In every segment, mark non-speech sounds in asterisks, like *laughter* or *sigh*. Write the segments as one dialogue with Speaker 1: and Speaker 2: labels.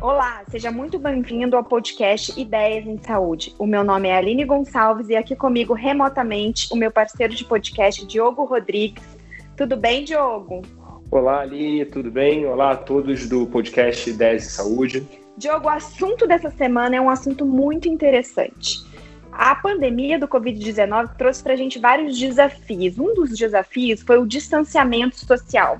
Speaker 1: Olá, seja muito bem-vindo ao podcast Ideias em Saúde. O meu nome é Aline Gonçalves e aqui comigo remotamente o meu parceiro de podcast, Diogo Rodrigues. Tudo bem, Diogo?
Speaker 2: Olá, Aline, tudo bem? Olá a todos do podcast Ideias em Saúde.
Speaker 1: Diogo, o assunto dessa semana é um assunto muito interessante. A pandemia do Covid-19 trouxe para a gente vários desafios. Um dos desafios foi o distanciamento social.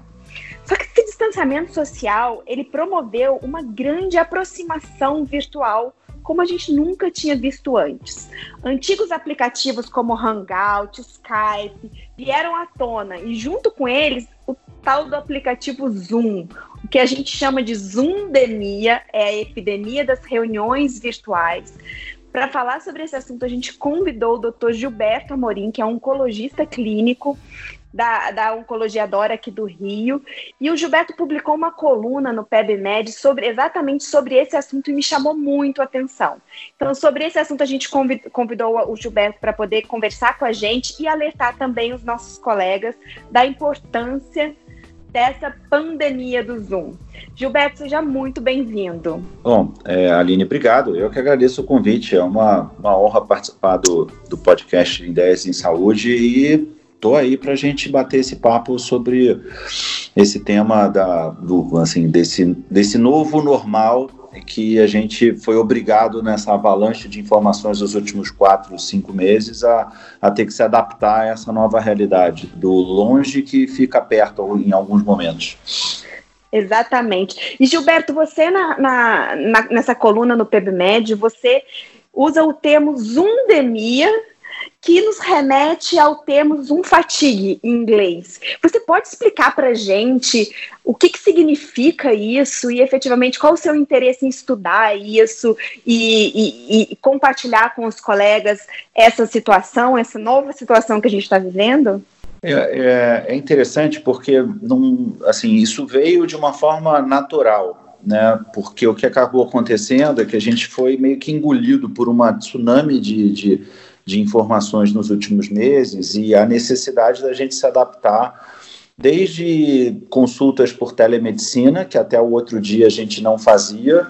Speaker 1: Distanciamento social, ele promoveu uma grande aproximação virtual como a gente nunca tinha visto antes. Antigos aplicativos como Hangout, Skype vieram à tona e junto com eles o tal do aplicativo Zoom, o que a gente chama de Zoomdemia, é a epidemia das reuniões virtuais. Para falar sobre esse assunto, a gente convidou o Dr. Gilberto Amorim, que é oncologista clínico da, da Oncologia Dora aqui do Rio. E o Gilberto publicou uma coluna no PebMed sobre exatamente sobre esse assunto e me chamou muito a atenção. Então, sobre esse assunto, a gente convidou o Gilberto para poder conversar com a gente e alertar também os nossos colegas da importância dessa pandemia do Zoom. Gilberto, seja muito bem-vindo.
Speaker 3: Bom, é, Aline, obrigado. Eu que agradeço o convite. É uma, uma honra participar do, do podcast Ideias em Saúde e estou aí para a gente bater esse papo sobre esse tema da, do, assim, desse, desse novo normal que a gente foi obrigado nessa avalanche de informações dos últimos quatro, cinco meses a, a ter que se adaptar a essa nova realidade, do longe que fica perto em alguns momentos.
Speaker 1: Exatamente. E Gilberto, você na, na, na nessa coluna no PebMed, você usa o termo zundemia que nos remete ao termo Zoom fatigue em inglês. Você pode explicar para gente o que, que significa isso e efetivamente qual o seu interesse em estudar isso e, e, e compartilhar com os colegas essa situação, essa nova situação que a gente está vivendo?
Speaker 3: É, é, é, interessante porque assim, isso veio de uma forma natural, né? Porque o que acabou acontecendo é que a gente foi meio que engolido por uma tsunami de, de de informações nos últimos meses e a necessidade da gente se adaptar desde consultas por telemedicina, que até o outro dia a gente não fazia,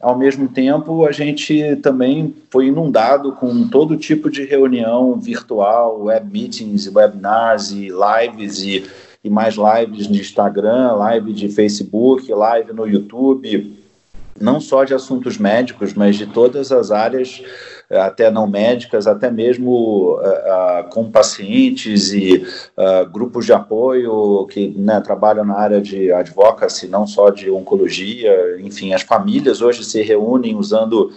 Speaker 3: ao mesmo tempo a gente também foi inundado com todo tipo de reunião virtual, web meetings, webinars e lives e, e mais lives de Instagram, live de Facebook, live no YouTube, não só de assuntos médicos, mas de todas as áreas até não médicas, até mesmo uh, uh, com pacientes e uh, grupos de apoio que né, trabalham na área de advocacy, não só de oncologia, enfim, as famílias hoje se reúnem usando,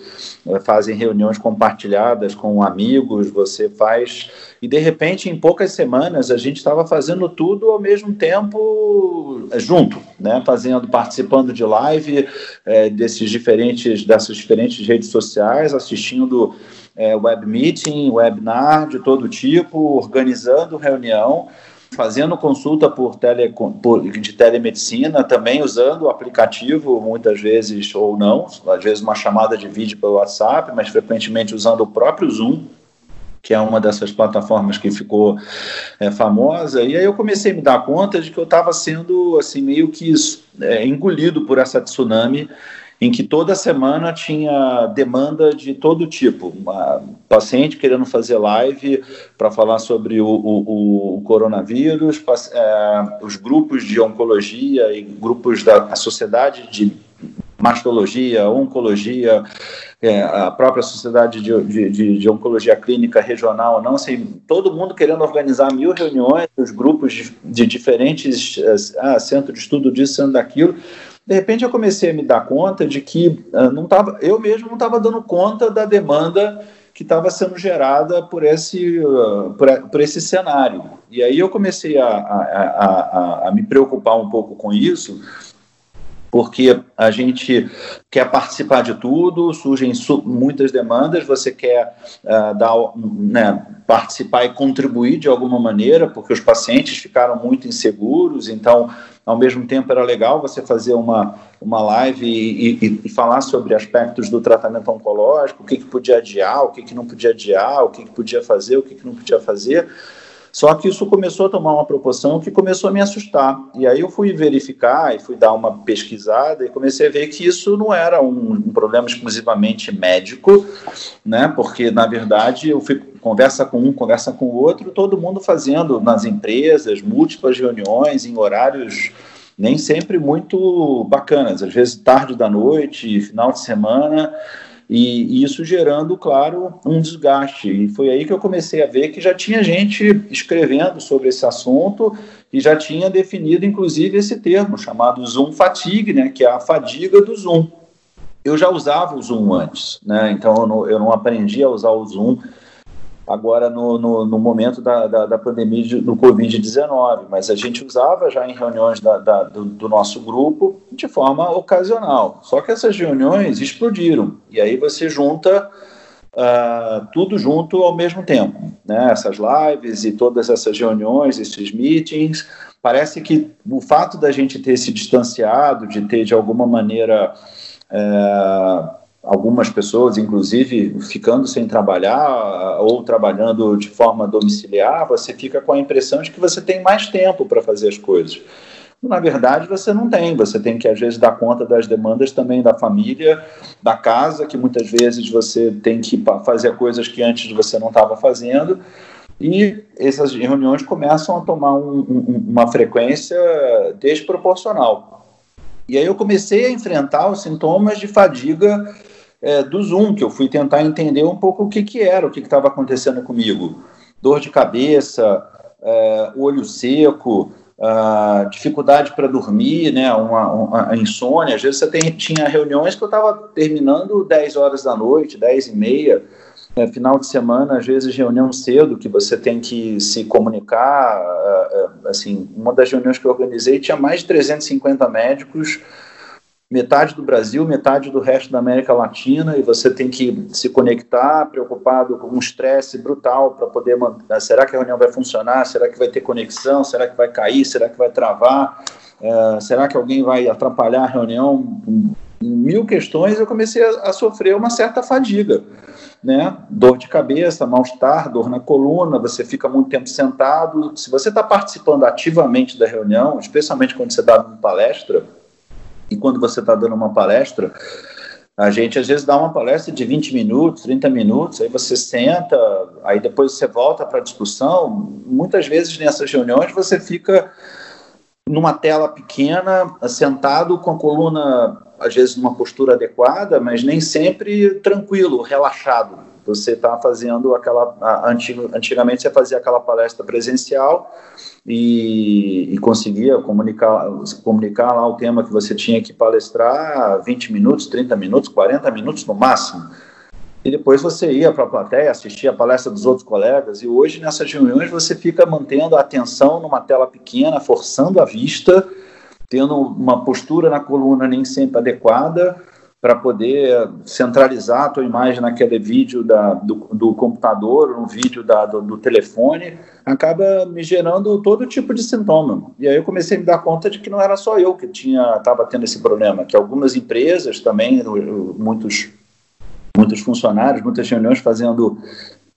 Speaker 3: fazem reuniões compartilhadas com amigos, você faz e de repente em poucas semanas a gente estava fazendo tudo ao mesmo tempo junto, né? Fazendo, participando de live é, desses diferentes dessas diferentes redes sociais, assistindo é, web meeting, webinar de todo tipo, organizando reunião fazendo consulta por, tele, por, de telemedicina, também usando o aplicativo, muitas vezes ou não, às vezes uma chamada de vídeo pelo WhatsApp, mas frequentemente usando o próprio Zoom que é uma dessas plataformas que ficou é, famosa, e aí eu comecei a me dar conta de que eu estava sendo assim meio que é, engolido por essa tsunami em que toda semana tinha demanda de todo tipo. Uma paciente querendo fazer live para falar sobre o, o, o coronavírus, é, os grupos de oncologia e grupos da sociedade de mastologia, oncologia, é, a própria sociedade de, de, de, oncologia clínica regional, não assim, todo mundo querendo organizar mil reuniões, os grupos de, de diferentes ah, centro de estudo disso, centro daquilo. De repente eu comecei a me dar conta de que ah, não tava, eu mesmo não estava dando conta da demanda que estava sendo gerada por esse, uh, por, por, esse cenário. E aí eu comecei a, a, a, a, me preocupar um pouco com isso, porque a gente quer participar de tudo, surgem muitas demandas, você quer uh, dar, né, participar e contribuir de alguma maneira, porque os pacientes ficaram muito inseguros, então, ao mesmo tempo, era legal você fazer uma, uma live e, e, e falar sobre aspectos do tratamento oncológico, o que, que podia adiar, o que, que não podia adiar, o que, que podia fazer, o que, que não podia fazer. Só que isso começou a tomar uma proporção que começou a me assustar. E aí eu fui verificar e fui dar uma pesquisada e comecei a ver que isso não era um, um problema exclusivamente médico, né? Porque na verdade eu fui conversa com um, conversa com o outro, todo mundo fazendo nas empresas múltiplas reuniões em horários nem sempre muito bacanas, às vezes tarde da noite, final de semana e, isso gerando, claro, um desgaste. E foi aí que eu comecei a ver que já tinha gente escrevendo sobre esse assunto e já tinha definido, inclusive, esse termo chamado Zoom fatigue, né, que é a fadiga do Zoom. Eu já usava o Zoom antes, né, então eu não, eu não aprendi a usar o Zoom agora no, no, no momento da, da, da, pandemia do Covid-19, mas a gente usava já em reuniões da, da, do, do, nosso grupo de forma ocasional. Só que essas reuniões explodiram, e aí você junta uh, tudo junto ao mesmo tempo. Né? Essas lives e todas essas reuniões, esses meetings, parece que o fato da gente ter se distanciado, de ter de alguma maneira. Uh, algumas pessoas, inclusive, ficando sem trabalhar ou trabalhando de forma domiciliar, você fica com a impressão de que você tem mais tempo para fazer as coisas. Na verdade, você não tem. Você tem que, às vezes, dar conta das demandas também da família, da casa, que muitas vezes você tem que fazer coisas que antes você não estava fazendo. E essas reuniões começam a tomar um, um, uma frequência desproporcional. E aí eu comecei a enfrentar os sintomas de fadiga é, do Zoom, que eu fui tentar entender um pouco o que, que era, o que estava acontecendo comigo. Dor de cabeça, é, olho seco, dificuldade para dormir, né, uma, uma, insônia. Às vezes você tem, tinha reuniões que eu estava terminando 10 horas da noite, 10 e meia, é, final de semana, às vezes reunião cedo, que você tem que se comunicar. É, é, assim, uma das reuniões que eu organizei tinha mais de 350 médicos metade do Brasil, metade do resto da América Latina, e você tem que se conectar, preocupado com um estresse brutal para poder manter. Será que a reunião vai funcionar? Será que vai ter conexão? Será que vai cair? Será que vai travar? É, será que alguém vai atrapalhar a reunião? Mil questões, eu comecei a, a sofrer uma certa fadiga. Né? Dor de cabeça, mal-estar, dor na coluna, você fica muito tempo sentado. Se você está participando ativamente da reunião, especialmente quando você dá uma palestra, e quando você está dando uma palestra, a gente às vezes dá uma palestra de 20 minutos, 30 minutos, aí você senta, aí depois você volta para a discussão. Muitas vezes nessas reuniões você fica numa tela pequena, sentado com a coluna, às vezes numa postura adequada, mas nem sempre tranquilo, relaxado. Você está fazendo aquela. Antigamente você fazia aquela palestra presencial e, e, conseguia comunicar, comunicar lá o tema que você tinha que palestrar 20 minutos, 30 minutos, 40 minutos no máximo. E depois você ia para a plateia, assistia a palestra dos outros colegas, e hoje nessas reuniões você fica mantendo a atenção numa tela pequena, forçando a vista, tendo uma postura na coluna nem sempre adequada, para poder centralizar a tua imagem naquele vídeo da, do, do computador, no vídeo da, do, do, telefone, acaba me gerando todo tipo de sintoma. E aí eu comecei a me dar conta de que não era só eu que tinha estava tendo esse problema, que algumas empresas também, muitos muitos funcionários, muitas reuniões fazendo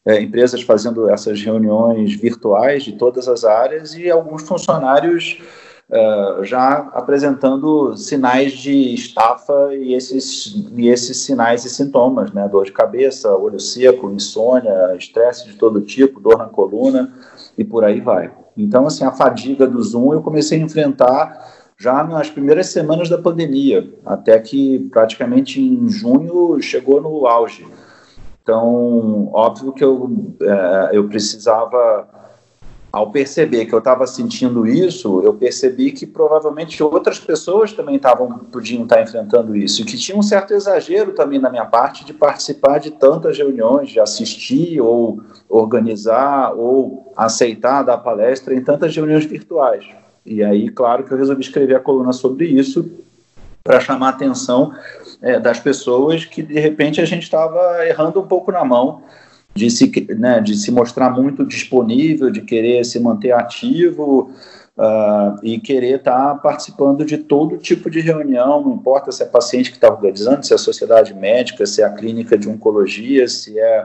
Speaker 3: é, empresas fazendo essas reuniões virtuais de todas as áreas e alguns funcionários uh, já apresentando sinais de estafa e esses, e esses sinais e sintomas, né? Dor de cabeça, olho seco, insônia, estresse de todo tipo, dor na coluna e por aí vai. Então, assim, a fadiga do Zoom eu comecei a enfrentar já nas primeiras semanas da pandemia, até que praticamente em junho chegou no auge. Então, óbvio que eu, é, eu precisava ao perceber que eu estava sentindo isso, eu percebi que provavelmente outras pessoas também estavam podiam estar enfrentando isso, e que tinha um certo exagero também da minha parte de participar de tantas reuniões, de assistir ou organizar ou aceitar dar palestra em tantas reuniões virtuais. E aí, claro que eu resolvi escrever a coluna sobre isso para chamar a atenção é, das pessoas que de repente a gente estava errando um pouco na mão de se, né, de se mostrar muito disponível, de querer se manter ativo, Uh, e querer estar tá participando de todo tipo de reunião, não importa se é paciente que está organizando, se é a sociedade médica, se é a clínica de oncologia, se é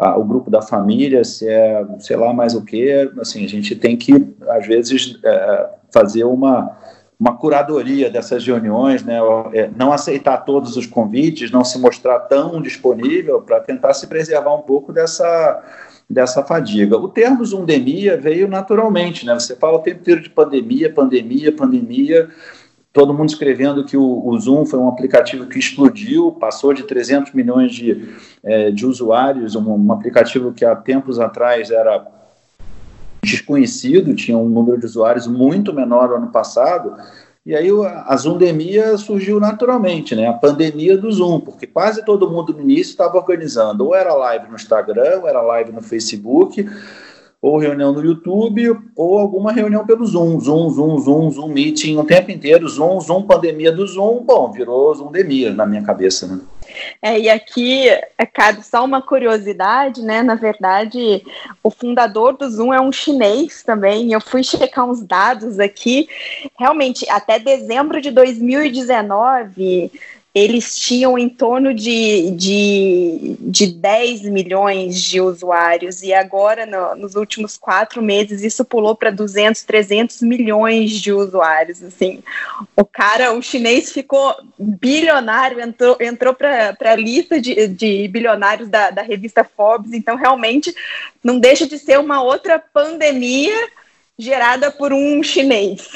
Speaker 3: uh, o grupo da família, se é sei lá mais o que, assim, a gente tem que, às vezes, uh, fazer uma, uma curadoria dessas reuniões, né, é, não aceitar todos os convites, não se mostrar tão disponível para tentar se preservar um pouco dessa dessa fadiga. O termo zundemia veio naturalmente, né? Você fala o tempo inteiro de pandemia, pandemia, pandemia, todo mundo escrevendo que o, o Zoom foi um aplicativo que explodiu, passou de 300 milhões de, é, de usuários, um, um aplicativo que há tempos atrás era desconhecido, tinha um número de usuários muito menor no ano passado, e aí a Zoomdemia surgiu naturalmente, né? A pandemia do Zoom, porque quase todo mundo no início estava organizando, ou era live no Instagram, ou era live no Facebook, ou reunião no YouTube, ou alguma reunião pelo Zoom, Zoom, Zoom, Zoom, Zoom Meeting, o tempo inteiro, Zoom, Zoom, pandemia do Zoom, bom, virou Zoomdemia na minha cabeça, né?
Speaker 1: É, e aqui, é, cabe só uma curiosidade, né? Na verdade, o fundador do Zoom é um chinês também. Eu fui checar uns dados aqui. Realmente, até dezembro de 2019, eles tinham em torno de, de, de 10 milhões de usuários, e agora, no, nos últimos quatro meses, isso pulou para 200, 300 milhões de usuários. Assim, o cara, o chinês ficou bilionário, entrou, entrou para a lista de, de bilionários da, da revista Forbes, então realmente não deixa de ser uma outra pandemia gerada por um chinês.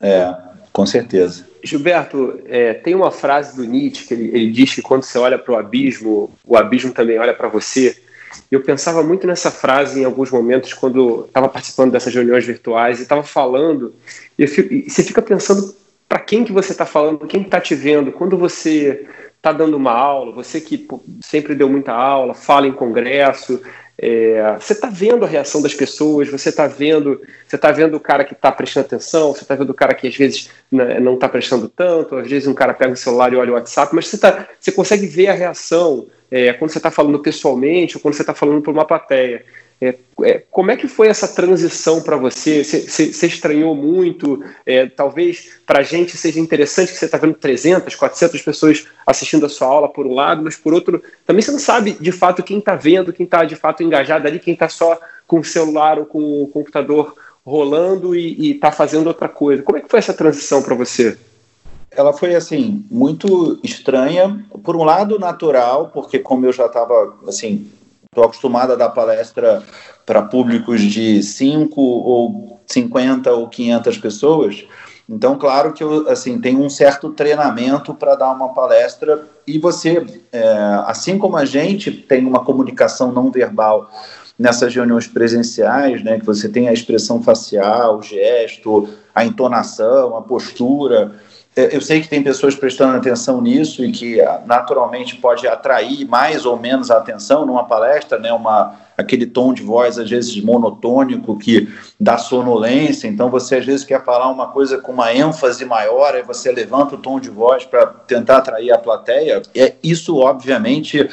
Speaker 3: É, com certeza.
Speaker 2: Gilberto, é, tem uma frase do Nietzsche que ele, ele diz que quando você olha para o abismo, o abismo também olha para você. Eu pensava muito nessa frase em alguns momentos quando estava participando dessas reuniões virtuais e estava falando. E, fico, e, você fica pensando para quem que você está falando, quem está te vendo, quando você está dando uma aula, você que pô, sempre deu muita aula, fala em congresso, é, você está vendo a reação das pessoas, você está vendo, você tá vendo o cara que está prestando atenção, você está vendo o cara que às vezes não está prestando tanto, às vezes um cara pega o celular e olha o WhatsApp, mas você, tá, consegue ver a reação é, quando você está falando pessoalmente ou quando você está falando para uma plateia. É, é, como é que foi essa transição para você? Você estranhou muito? É, talvez para a gente seja interessante que você está vendo 300, 400 pessoas assistindo a sua aula por um lado, mas por outro, também você não sabe de fato quem está vendo, quem está de fato engajado ali, quem está só com o celular ou com o computador rolando e está fazendo outra coisa. Como é que foi essa transição para você?
Speaker 3: ela foi assim muito estranha por um lado natural porque como eu já estava assim Estou acostumado a dar palestra para públicos de 5 ou 50 ou 500 pessoas. Então, claro que eu assim, tenho um certo treinamento para dar uma palestra e você, é, assim como a gente tem uma comunicação não verbal nessas reuniões presenciais, né, que você tem a expressão facial, o gesto, a entonação, a postura, eu sei que tem pessoas prestando atenção nisso e que ah, naturalmente pode atrair mais ou menos a atenção numa palestra, né? Uma, aquele tom de voz às vezes monotônico que dá sonolência. Então você às vezes quer falar uma coisa com uma ênfase maior, aí você levanta o tom de voz para tentar atrair a plateia. É isso obviamente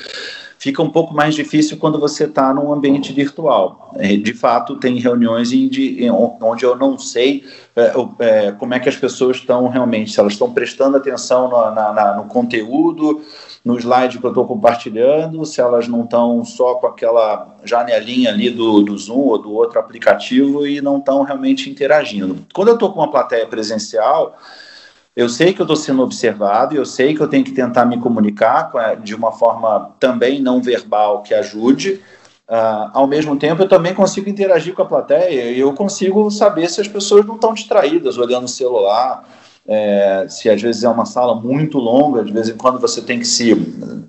Speaker 3: fica um pouco mais difícil quando você está num ambiente virtual. É, de fato, tem reuniões onde eu não sei é, é, como é que as pessoas estão realmente, se elas estão prestando atenção no, na, no conteúdo, no slide que eu estou compartilhando, se elas não estão só com aquela janelinha ali do, do Zoom ou do outro aplicativo e não estão realmente interagindo. Quando eu estou com uma plateia presencial, eu sei que eu estou sendo observado, eu sei que eu tenho que tentar me comunicar de uma forma também não verbal que ajude. Uh, ao mesmo tempo, eu também consigo interagir com a plateia e eu consigo saber se as pessoas não estão distraídas olhando o celular, é, se às vezes é uma sala muito longa, de vez em quando você tem que se.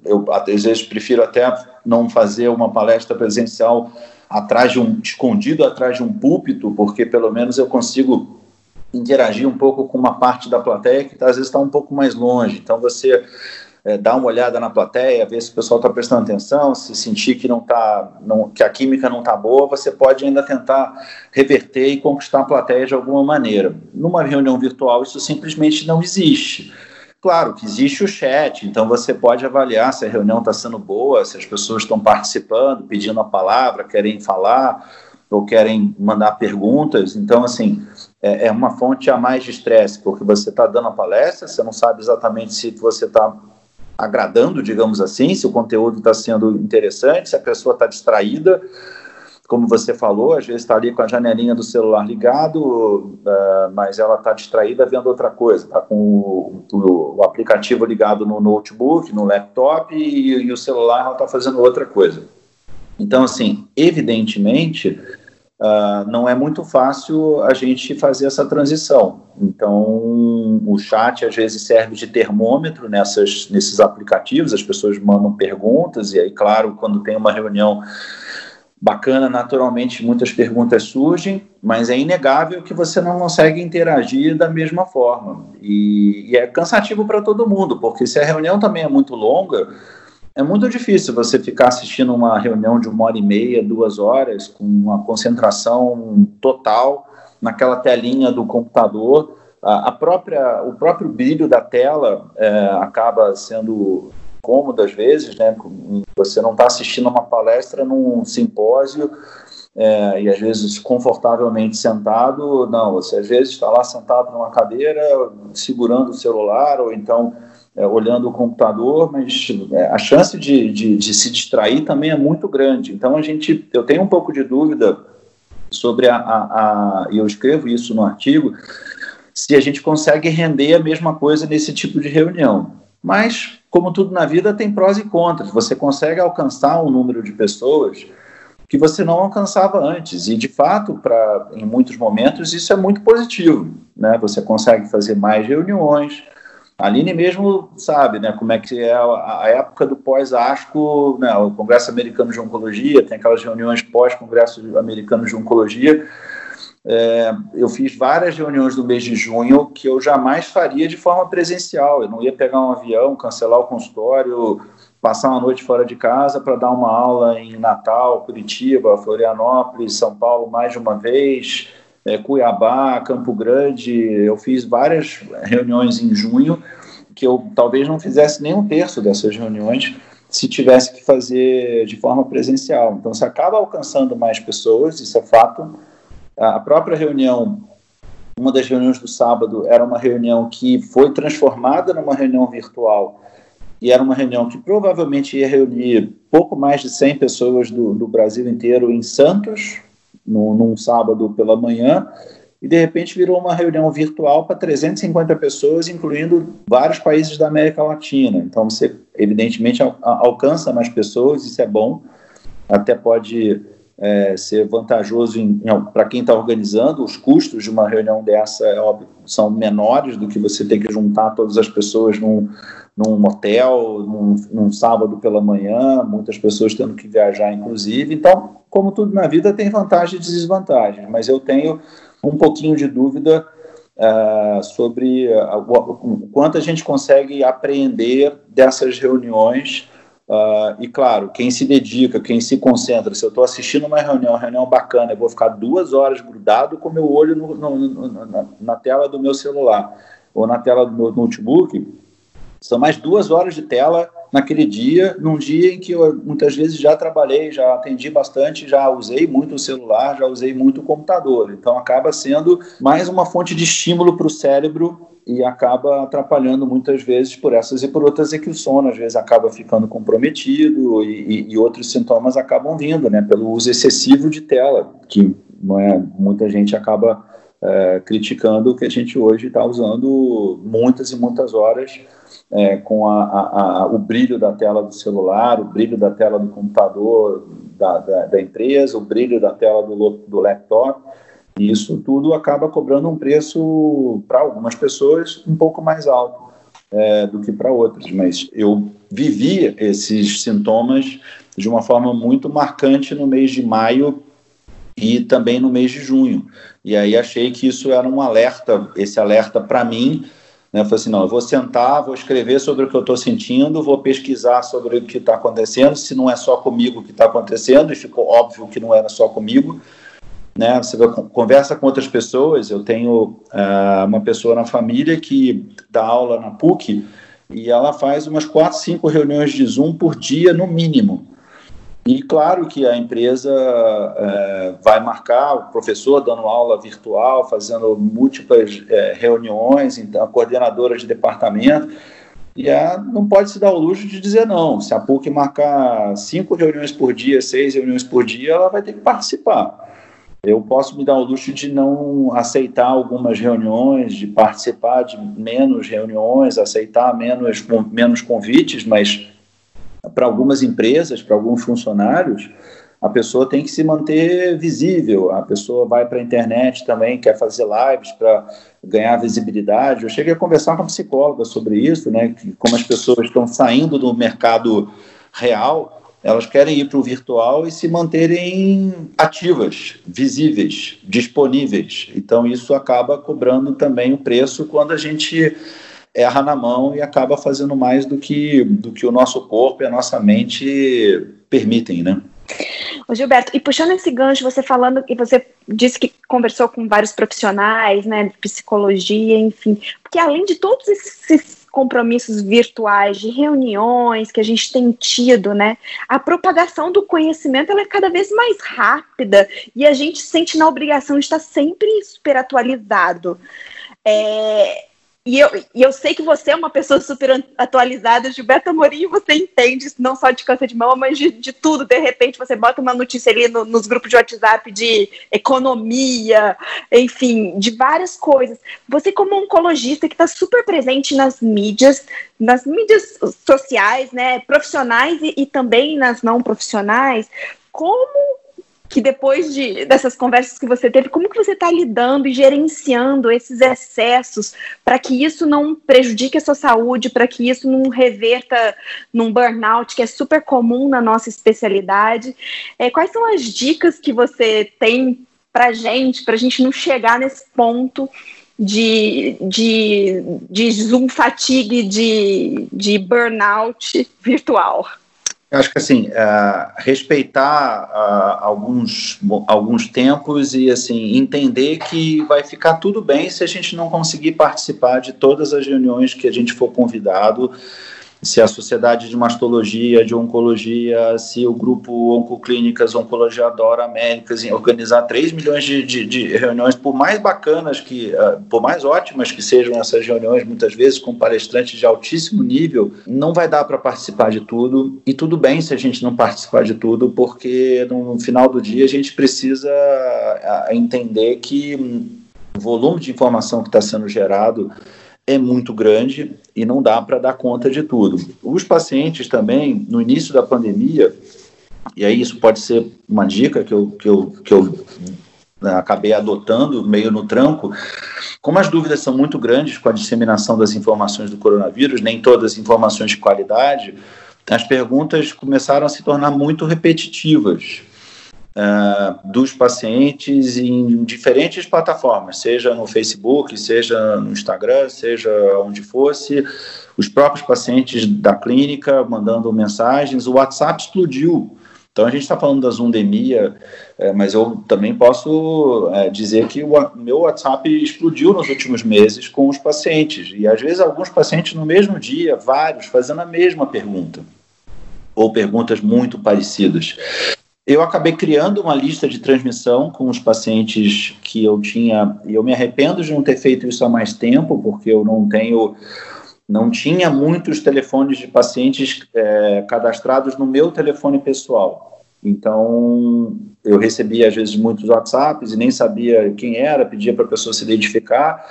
Speaker 3: Eu às vezes prefiro até não fazer uma palestra presencial atrás de um escondido atrás de um púlpito, porque pelo menos eu consigo interagir um pouco com uma parte da plateia que às vezes está um pouco mais longe. Então você é, dá uma olhada na plateia, ver se o pessoal está prestando atenção, se sentir que não tá, não, que a química não está boa, você pode ainda tentar reverter e conquistar a plateia de alguma maneira. Numa reunião virtual isso simplesmente não existe. Claro que existe o chat, então você pode avaliar se a reunião está sendo boa, se as pessoas estão participando, pedindo a palavra, querem falar ou querem mandar perguntas. Então, assim, é, é uma fonte a mais de estresse, porque você está dando a palestra, você não sabe exatamente se você está agradando, digamos assim, se o conteúdo está sendo interessante, se a pessoa está distraída, como você falou, às vezes está ali com a janelinha do celular ligado, uh, mas ela está distraída vendo outra coisa, está com o, o, o, aplicativo ligado no notebook, no laptop e, e o celular ela está fazendo outra coisa. Então, assim, evidentemente, uh, não é muito fácil a gente fazer essa transição. Então, o chat às vezes serve de termômetro nessas, nesses aplicativos, as pessoas mandam perguntas, e aí, claro, quando tem uma reunião bacana, naturalmente muitas perguntas surgem, mas é inegável que você não consegue interagir da mesma forma. E, e é cansativo para todo mundo, porque se a reunião também é muito longa, é muito difícil você ficar assistindo uma reunião de uma hora e meia, duas horas, com uma concentração total naquela telinha do computador. A, própria, o próprio brilho da tela é, acaba sendo cômodo às vezes, né? Você não está assistindo uma palestra num simpósio é, e às vezes confortavelmente sentado, não, você às vezes está lá sentado numa cadeira, segurando o celular ou então é, olhando o computador, mas é, a chance de, de, de, se distrair também é muito grande. Então a gente, eu tenho um pouco de dúvida sobre a, a, a eu escrevo isso no artigo, se a gente consegue render a mesma coisa nesse tipo de reunião. Mas como tudo na vida, tem prós e contras. Você consegue alcançar um número de pessoas que você não alcançava antes. E, de fato, pra, em muitos momentos, isso é muito positivo. Né? Você consegue fazer mais reuniões. Aline mesmo sabe né, como é que é a, a época do pós-ASCO, né, o Congresso Americano de Oncologia, tem aquelas reuniões pós-Congresso Americano de Oncologia, é, eu fiz várias reuniões no mês de junho que eu jamais faria de forma presencial. Eu não ia pegar um avião, cancelar o consultório, passar uma noite fora de casa para dar uma aula em Natal, Curitiba, Florianópolis, São Paulo mais de uma vez, é, Cuiabá, Campo Grande. Eu fiz várias reuniões em junho que eu talvez não fizesse nem um terço dessas reuniões se tivesse que fazer de forma presencial. Então, você acaba alcançando mais pessoas, isso é fato a própria reunião, uma das reuniões do sábado, era uma reunião que foi transformada numa reunião virtual e era uma reunião que provavelmente ia reunir pouco mais de 100 pessoas do, do Brasil inteiro em Santos, no, num sábado pela manhã, e de repente virou uma reunião virtual para 350 pessoas, incluindo vários países da América Latina. Então você, evidentemente, al alcança mais pessoas, isso é bom, até pode é, ser vantajoso para quem está organizando. Os custos de uma reunião dessa é óbvio, são menores do que você ter que juntar todas as pessoas num, num hotel, num, num, sábado pela manhã, muitas pessoas tendo que viajar, inclusive. Então, como tudo na vida, tem vantagens e desvantagens, mas eu tenho um pouquinho de dúvida uh, sobre uh, o quanto a gente consegue apreender dessas reuniões Uh, e claro, quem se dedica, quem se concentra, se eu estou assistindo uma reunião, uma reunião bacana, eu vou ficar duas horas grudado com meu olho no, no, no, na, na, tela do meu celular ou na tela do meu notebook, são mais duas horas de tela naquele dia, num dia em que eu muitas vezes já trabalhei, já atendi bastante, já usei muito o celular, já usei muito o computador. Então acaba sendo mais uma fonte de estímulo para o cérebro e acaba atrapalhando muitas vezes por essas e por outras é que o sono às vezes acaba ficando comprometido e, e, e outros sintomas acabam vindo, né, pelo uso excessivo de tela, que não é, muita gente acaba é, criticando que a gente hoje está usando muitas e muitas horas é, com a, a, a, o brilho da tela do celular, o brilho da tela do computador da, da, da empresa, o brilho da tela do, do laptop, e isso tudo acaba cobrando um preço, para algumas pessoas, um pouco mais alto é, do que para outras. Mas eu vivi esses sintomas de uma forma muito marcante no mês de maio e também no mês de junho. E aí achei que isso era um alerta, esse alerta para mim, né? Falei assim, não, eu vou sentar, vou escrever sobre o que eu estou sentindo, vou pesquisar sobre o que está acontecendo, se não é só comigo que está acontecendo, e ficou óbvio que não era só comigo, né? Você conversa com outras pessoas. Eu tenho uh, uma pessoa na família que dá aula na PUC e ela faz umas quatro, cinco reuniões de Zoom por dia, no mínimo. E claro que a empresa é, vai marcar o professor dando aula virtual, fazendo múltiplas é, reuniões, então a coordenadora de departamento, e não pode se dar o luxo de dizer não. Se a PUC marcar cinco reuniões por dia, seis reuniões por dia, ela vai ter que participar. Eu posso me dar o luxo de não aceitar algumas reuniões, de participar de menos reuniões, aceitar menos, menos convites, mas para algumas empresas, para alguns funcionários, a pessoa tem que se manter visível. A pessoa vai para a internet também, quer fazer lives para ganhar visibilidade. Eu cheguei a conversar com a psicóloga sobre isso, né? Que como as pessoas estão saindo do mercado real, elas querem ir para o virtual e se manterem ativas, visíveis, disponíveis. Então isso acaba cobrando também o preço quando a gente erra na mão e acaba fazendo mais do que, do que o nosso corpo e a nossa mente permitem, né?
Speaker 1: Ô Gilberto, e puxando esse gancho, você falando, e você disse que conversou com vários profissionais, né, de psicologia, enfim, porque além de todos esses compromissos virtuais, de reuniões que a gente tem tido, né, a propagação do conhecimento ela é cada vez mais rápida e a gente sente na obrigação de estar sempre super atualizado. É, e eu, e eu sei que você é uma pessoa super atualizada, Gilberto Amorim, você entende não só de câncer de mama, mas de, de tudo. De repente, você bota uma notícia ali no, nos grupos de WhatsApp de economia, enfim, de várias coisas. Você, como oncologista que está super presente nas mídias, nas mídias sociais, né, profissionais e, e também nas não profissionais, como que depois de, dessas conversas que você teve, como que você está lidando e gerenciando esses excessos para que isso não prejudique a sua saúde, para que isso não reverta num burnout que é super comum na nossa especialidade? É, quais são as dicas que você tem para gente, para a gente não chegar nesse ponto de, de, de Zoom fatigue, de, de burnout virtual?
Speaker 3: Eu acho que assim uh, respeitar uh, alguns alguns tempos e assim entender que vai ficar tudo bem se a gente não conseguir participar de todas as reuniões que a gente for convidado se a Sociedade de Mastologia, de Oncologia, se o grupo Oncoclínicas, Oncologia Adora Américas organizar 3 milhões de, de, de, reuniões, por mais bacanas que, uh, por mais ótimas que sejam essas reuniões, muitas vezes com palestrantes de altíssimo nível, não vai dar para participar de tudo, e tudo bem se a gente não participar de tudo, porque no final do dia a gente precisa uh, entender que o volume de informação que está sendo gerado é muito grande e não dá para dar conta de tudo. Os pacientes também, no início da pandemia, e aí isso pode ser uma dica que eu, que eu, que eu né, acabei adotando meio no tranco, como as dúvidas são muito grandes com a disseminação das informações do coronavírus, nem todas informações de qualidade, as perguntas começaram a se tornar muito repetitivas uh, dos pacientes em diferentes plataformas, seja no Facebook, seja no Instagram, seja onde fosse, os próprios pacientes da clínica mandando mensagens, o WhatsApp explodiu. Então a gente está falando da Zundemia, é, mas eu também posso é, dizer que o meu WhatsApp explodiu nos últimos meses com os pacientes. E às vezes alguns pacientes no mesmo dia, vários, fazendo a mesma pergunta. Ou perguntas muito parecidas eu acabei criando uma lista de transmissão com os pacientes que eu tinha, e eu me arrependo de não ter feito isso há mais tempo, porque eu não tenho, não tinha muitos telefones de pacientes é, cadastrados no meu telefone pessoal. Então, eu recebia às vezes muitos WhatsApps e nem sabia quem era, pedia para a pessoa se identificar.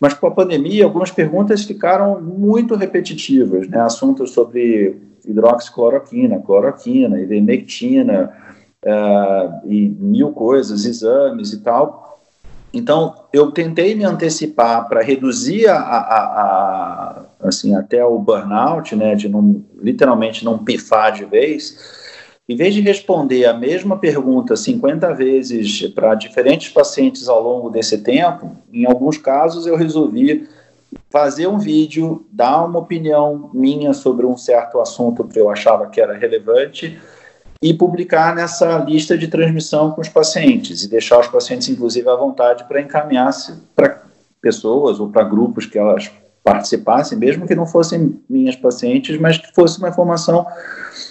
Speaker 3: Mas com a pandemia, algumas perguntas ficaram muito repetitivas, né? Assuntos sobre hidroxicloroquina, cloroquina, ivermectina, uh, e mil coisas, exames e tal. Então, eu tentei me antecipar para reduzir a, a, a, assim, até o burnout, né, de não, literalmente não pifar de vez. Em vez de responder a mesma pergunta 50 vezes para diferentes pacientes ao longo desse tempo, em alguns casos eu resolvi fazer um vídeo, dar uma opinião minha sobre um certo assunto que eu achava que era relevante e publicar nessa lista de transmissão com os pacientes e deixar os pacientes, inclusive, à vontade para encaminhar-se para pessoas ou para grupos que elas participassem, mesmo que não fossem minhas pacientes, mas que fosse uma informação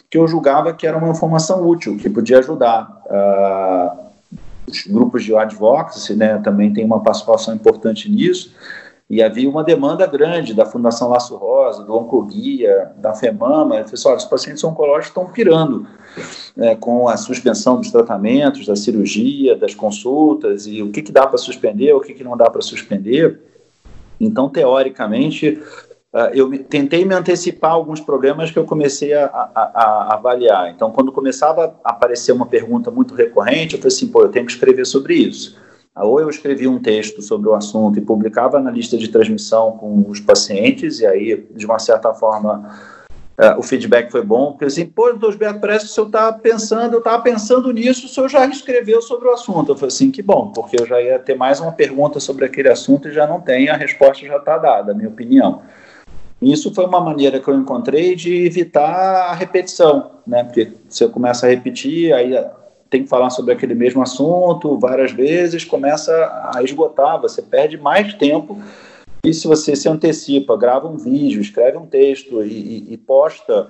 Speaker 3: que eu julgava que era uma informação útil, que podia ajudar. Uh, os grupos de advocacy né, também tem uma participação importante nisso, e havia uma demanda grande da Fundação Laço Rosa, do Oncoguia, da FEMAMA. Pessoal, os pacientes oncológicos estão pirando né, com a suspensão dos tratamentos, da cirurgia, das consultas, e o que, que dá para suspender, o que, que não dá para suspender. Então, teoricamente, ah, eu tentei me antecipar alguns problemas que eu comecei a, a, a, avaliar. Então, quando começava a aparecer uma pergunta muito recorrente, eu falei assim, pô, eu tenho que escrever sobre isso. Ou eu escrevia um texto sobre o assunto e publicava na lista de transmissão com os pacientes, e aí, de uma certa forma, uh, o feedback foi bom, porque assim, pô, doutor Gilberto, parece que o senhor está pensando, eu estava pensando nisso, o senhor já escreveu sobre o assunto. Eu falei assim, que bom, porque eu já ia ter mais uma pergunta sobre aquele assunto e já não tem, a resposta já está dada, minha opinião. Isso foi uma maneira que eu encontrei de evitar a repetição, né? Porque se eu começo a repetir, aí tem que falar sobre aquele mesmo assunto várias vezes, começa a esgotar, você perde mais tempo. E se você se antecipa, grava um vídeo, escreve um texto e, e, e posta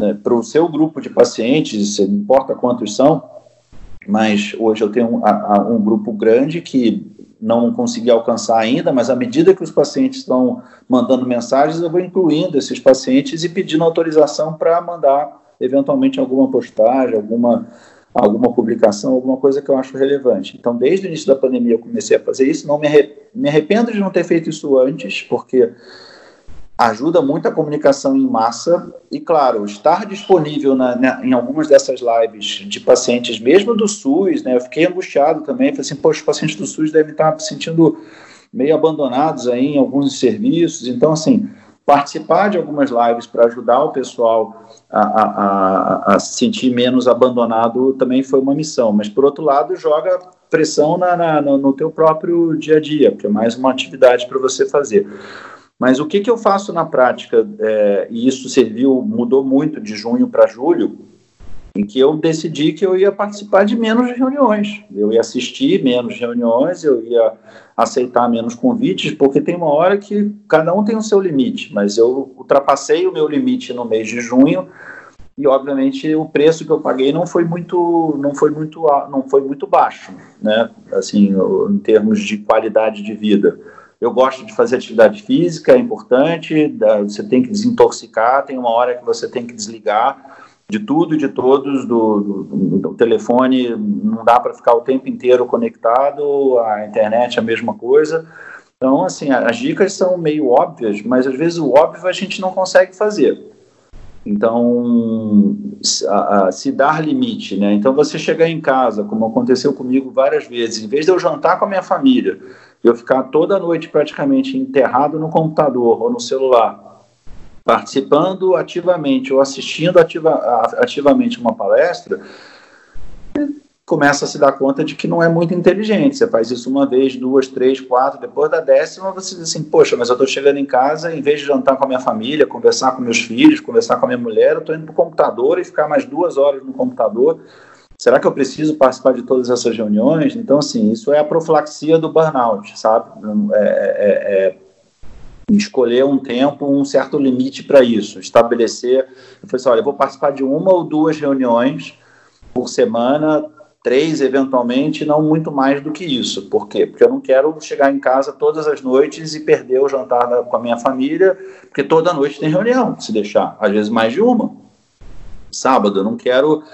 Speaker 3: né, para o seu grupo de pacientes, não importa quantos são, mas hoje eu tenho um, a, um grupo grande que não consegui alcançar ainda, mas à medida que os pacientes estão mandando mensagens, eu vou incluindo esses pacientes e pedindo autorização para mandar eventualmente alguma postagem, alguma alguma publicação, alguma coisa que eu acho relevante. Então, desde o início da pandemia eu comecei a fazer isso, não me, me arrependo de não ter feito isso antes, porque ajuda muito a comunicação em massa. E, claro, estar disponível na, na, em algumas dessas lives de pacientes, mesmo do SUS, né, eu fiquei angustiado também, falei assim, poxa, os pacientes do SUS devem estar se sentindo meio abandonados aí em alguns serviços, então, assim, participar de algumas lives para ajudar o pessoal a, se sentir menos abandonado também foi uma missão. Mas, por outro lado, joga pressão na, na, no teu próprio dia a dia, porque é mais uma atividade para você fazer. Mas o que, que eu faço na prática, é, e isso serviu, mudou muito de junho para julho, em que eu decidi que eu ia participar de menos reuniões, eu ia assistir menos reuniões, eu ia aceitar menos convites, porque tem uma hora que cada um tem o seu limite, mas eu ultrapassei o meu limite no mês de junho e obviamente o preço que eu paguei não foi muito não foi muito não foi muito baixo, né? Assim, em termos de qualidade de vida. Eu gosto de fazer atividade física, é importante, você tem que desintoxicar, tem uma hora que você tem que desligar de tudo e de todos, do, do, do telefone não dá para ficar o tempo inteiro conectado, a internet é a mesma coisa. Então, assim, as dicas são meio óbvias, mas às vezes o óbvio a gente não consegue fazer. Então, se dar limite, né? Então, você chegar em casa, como aconteceu comigo várias vezes, em vez de eu jantar com a minha família, eu ficar toda noite praticamente enterrado no computador ou no celular, participando ativamente ou assistindo ativa, ativamente uma palestra, começa a se dar conta de que não é muito inteligente. Você faz isso uma vez, duas, três, quatro, depois da décima você diz assim, poxa, mas eu estou chegando em casa, em vez de jantar com a minha família, conversar com meus filhos, conversar com a minha mulher, eu estou indo para o computador e ficar mais duas horas no computador. Será que eu preciso participar de todas essas reuniões? Então, assim, isso é a profilaxia do burnout, sabe? É, é, é escolher um tempo, um certo limite para isso, estabelecer. Eu falei assim, olha, eu vou participar de uma ou duas reuniões por semana, três eventualmente, não muito mais do que isso. Por quê? Porque eu não quero chegar em casa todas as noites e perder o jantar com a minha família, porque toda noite tem reunião, se deixar, às vezes mais de uma. Sábado, eu não quero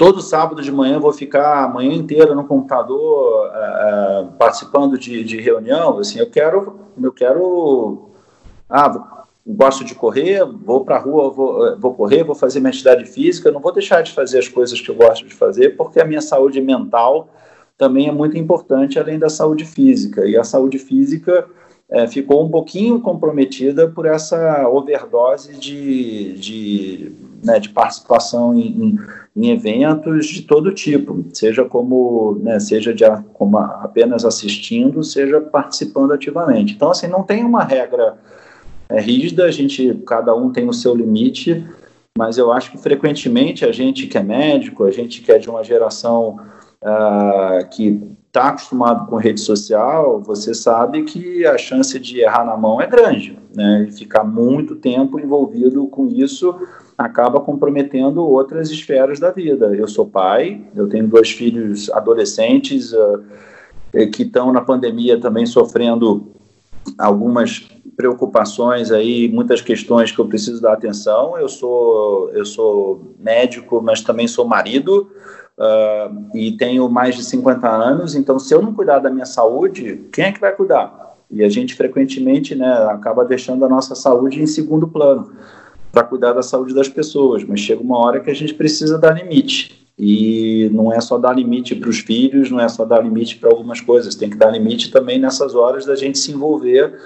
Speaker 3: todo sábado de manhã vou ficar a manhã inteira no computador uh, participando de, de, reunião, assim, eu quero, eu quero, ah, gosto de correr, vou para a rua, vou, eh, vou correr, vou fazer minha atividade física, não vou deixar de fazer as coisas que eu gosto de fazer, porque a minha saúde mental também é muito importante, além da saúde física, e a saúde física é, ficou um pouquinho comprometida por essa overdose de, de, né, de participação em, em, em, eventos de todo tipo, seja como, né, seja de, como apenas assistindo, seja participando ativamente. Então, assim, não tem uma regra é, rígida, a gente, cada um tem o seu limite, mas eu acho que frequentemente a gente que é médico, a gente que é de uma geração uh, que está acostumado com rede social, você sabe que a chance de errar na mão é grande, né? E ficar muito tempo envolvido com isso acaba comprometendo outras esferas da vida. Eu sou pai, eu tenho dois filhos adolescentes uh, que estão na pandemia também sofrendo algumas preocupações aí, muitas questões que eu preciso dar atenção. Eu sou eu sou médico, mas também sou marido uh, e tenho mais de 50 anos. Então, se eu não cuidar da minha saúde, quem é que vai cuidar? E a gente frequentemente, né, acaba deixando a nossa saúde em segundo plano para cuidar da saúde das pessoas. Mas chega uma hora que a gente precisa dar limite. E não é só dar limite para os filhos, não é só dar limite para algumas coisas, tem que dar limite também nessas horas da gente se envolver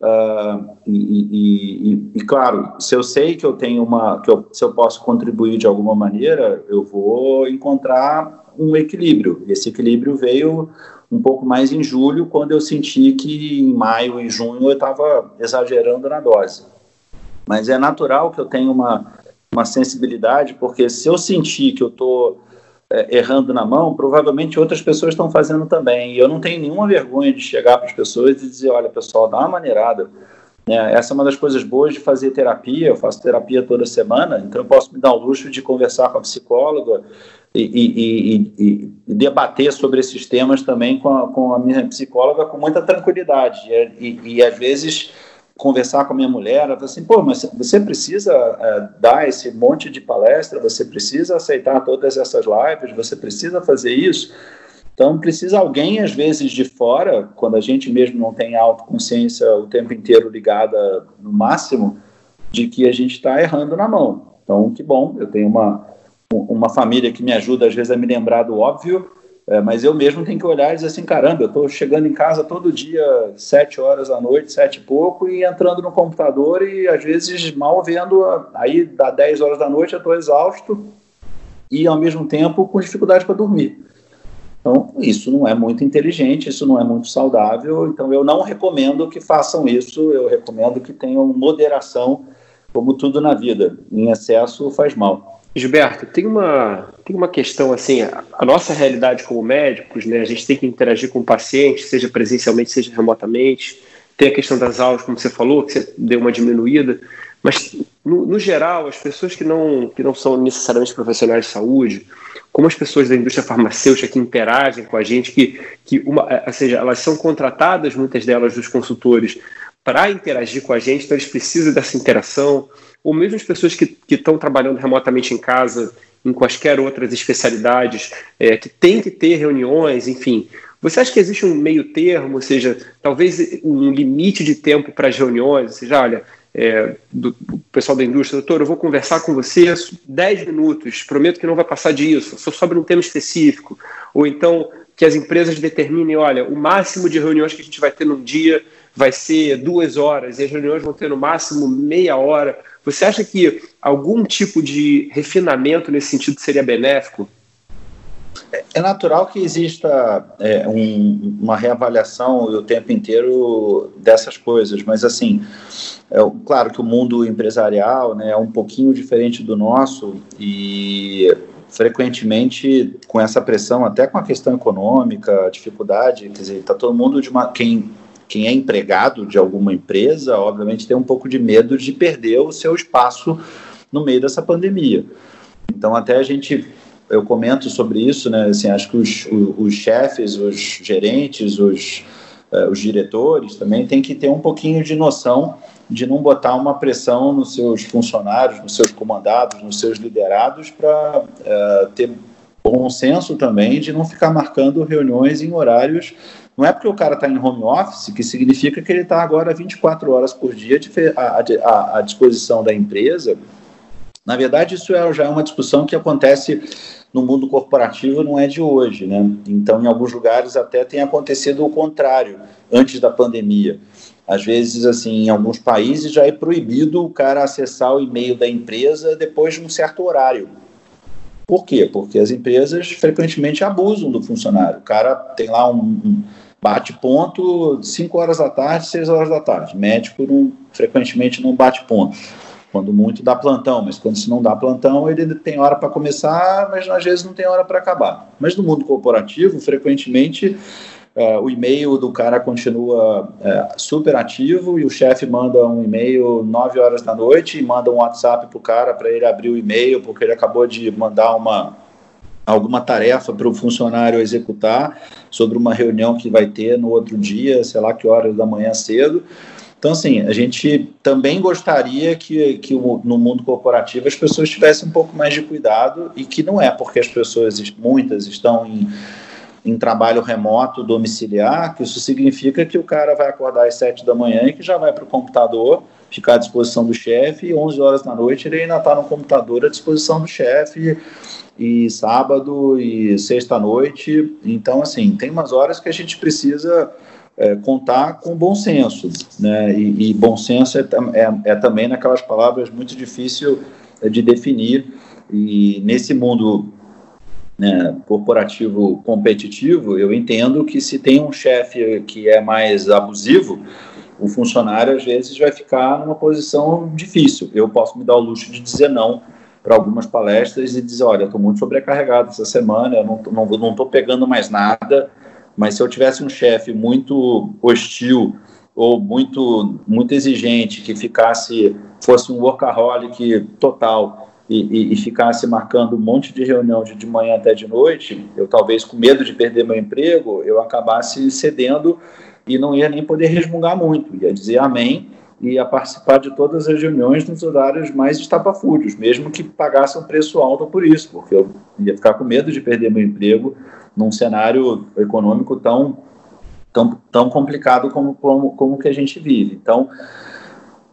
Speaker 3: Uh, e, e, e, e, claro, se eu sei que eu tenho uma, que eu, se eu posso contribuir de alguma maneira, eu vou encontrar um equilíbrio. Esse equilíbrio veio um pouco mais em julho, quando eu senti que em maio e junho eu estava exagerando na dose. Mas é natural que eu tenha uma, uma sensibilidade, porque se eu sentir que eu estou é, errando na mão, provavelmente outras pessoas estão fazendo também. E eu não tenho nenhuma vergonha de chegar para as pessoas e dizer: olha, pessoal, dá uma maneirada. É, essa é uma das coisas boas de fazer terapia. Eu faço terapia toda semana, então eu posso me dar o luxo de conversar com a psicóloga e, e, e, e debater sobre esses temas também com a, com a, minha psicóloga com muita tranquilidade. e às vezes conversar com a minha mulher, ela falou assim, pô, mas você precisa é, dar esse monte de palestra, você precisa aceitar todas essas lives, você precisa fazer isso. Então, precisa alguém, às vezes, de fora, quando a gente mesmo não tem autoconsciência o tempo inteiro ligada no máximo, de que a gente está errando na mão. Então, que bom, eu tenho uma, uma família que me ajuda, às vezes, a me lembrar do óbvio, é, mas eu mesmo tenho que olhar e dizer assim, caramba, eu estou chegando em casa todo dia, sete horas da noite, sete e pouco, e entrando no computador e às vezes mal vendo, aí dá dez horas da noite eu estou exausto e ao mesmo tempo com dificuldade para dormir. Então, isso não é muito inteligente, isso não é muito saudável, então eu não recomendo que façam isso, eu recomendo que tenham moderação, como tudo na vida. Em excesso faz mal.
Speaker 2: Gilberto, tem uma, tem uma questão assim, a, a, nossa realidade como médicos, né, a gente tem que interagir com o paciente, seja presencialmente, seja remotamente, tem a questão das aulas, como você falou, que você deu uma diminuída, mas no, no geral, as pessoas que não, que não são necessariamente profissionais de saúde, como as pessoas da indústria farmacêutica que interagem com a gente, que, que uma, é, ou seja, elas são contratadas, muitas delas dos consultores, para interagir com a gente, então eles precisam dessa interação, ou mesmo as pessoas que estão trabalhando remotamente em casa, em quaisquer outras especialidades, é, que tem que ter reuniões, enfim. Você acha que existe um meio termo, ou seja, talvez um limite de tempo para as reuniões? Ou seja, olha, é, do, do, pessoal da indústria, doutor, eu vou conversar com você 10 minutos, prometo que não vai passar disso, só sobre um tema específico. Ou então que as empresas determinem, olha, o máximo de reuniões que a gente vai ter num dia vai ser duas horas, e as reuniões vão ter no máximo meia hora. Você acha que algum tipo de refinamento nesse sentido seria benéfico?
Speaker 3: É natural que exista é, um, uma reavaliação o tempo inteiro dessas coisas, mas assim, é, claro que o mundo empresarial né, é um pouquinho diferente do nosso e frequentemente com essa pressão, até com a questão econômica, dificuldade, quer dizer, está todo mundo de uma quem quem é empregado de alguma empresa, obviamente, tem um pouco de medo de perder o seu espaço no meio dessa pandemia. Então, até a gente, eu comento sobre isso, né? Assim, acho que os, os, os chefes, os gerentes, os, uh, os diretores também têm que ter um pouquinho de noção de não botar uma pressão nos seus funcionários, nos seus comandados, nos seus liderados, para uh, eh, ter bom senso também de não ficar marcando reuniões em horários não é porque o cara está em home office que significa que ele está agora 24 horas por dia à, à, disposição da empresa. Na verdade, isso é, já é uma discussão que acontece no mundo corporativo, não é de hoje. Né? Então, em alguns lugares até tem acontecido o contrário, antes da pandemia. Às vezes, assim, em alguns países já é proibido o cara acessar o e-mail da empresa depois de um certo horário. Por quê? Porque as empresas frequentemente abusam do funcionário. O cara tem lá um, um bate ponto 5 horas da tarde, 6 horas da tarde. Médico não, frequentemente não bate ponto. Quando muito dá plantão, mas quando se não dá plantão, ele tem hora para começar, mas às vezes não tem hora para acabar. Mas no mundo corporativo, frequentemente uh, o e-mail do cara continua uh, super ativo e o chefe manda um e-mail 9 horas da noite e manda um WhatsApp para o cara para ele abrir o e-mail porque ele acabou de mandar uma alguma tarefa para o funcionário executar sobre uma reunião que vai ter no outro dia, sei lá que horas da manhã cedo. Então, assim, a gente também gostaria que, que no mundo corporativo as pessoas tivessem um pouco mais de cuidado e que não é porque as pessoas, muitas, estão em em trabalho remoto, domiciliar, que isso significa que o cara vai acordar às 7 da manhã e que já vai para o computador, ficar à disposição do chefe, e 11 horas da noite ele ainda está no computador à disposição do chefe, e sábado e sexta-noite. Então, assim, tem umas horas que a gente precisa é, contar com bom senso, né? E, e bom senso é, é, é, também naquelas palavras muito difícil de definir. E nesse mundo né, corporativo competitivo, eu entendo que se tem um chefe que é mais abusivo, o funcionário às vezes vai ficar numa posição difícil. Eu posso me dar o luxo de dizer não para algumas palestras e dizer, olha, estou muito sobrecarregado essa semana, eu não estou não, não pegando mais nada, mas se eu tivesse um chefe muito hostil ou muito muito exigente, que ficasse, fosse um workaholic total, e, e, e, ficasse marcando um monte de reunião de, de manhã até de noite, eu talvez com medo de perder meu emprego, eu acabasse cedendo e não ia nem poder resmungar muito, ia dizer amém e ia participar de todas as reuniões nos horários mais estapafúrdios, mesmo que pagasse um preço alto por isso, porque eu ia ficar com medo de perder meu emprego num cenário econômico tão, tão, tão complicado como, como, como que a gente vive. Então,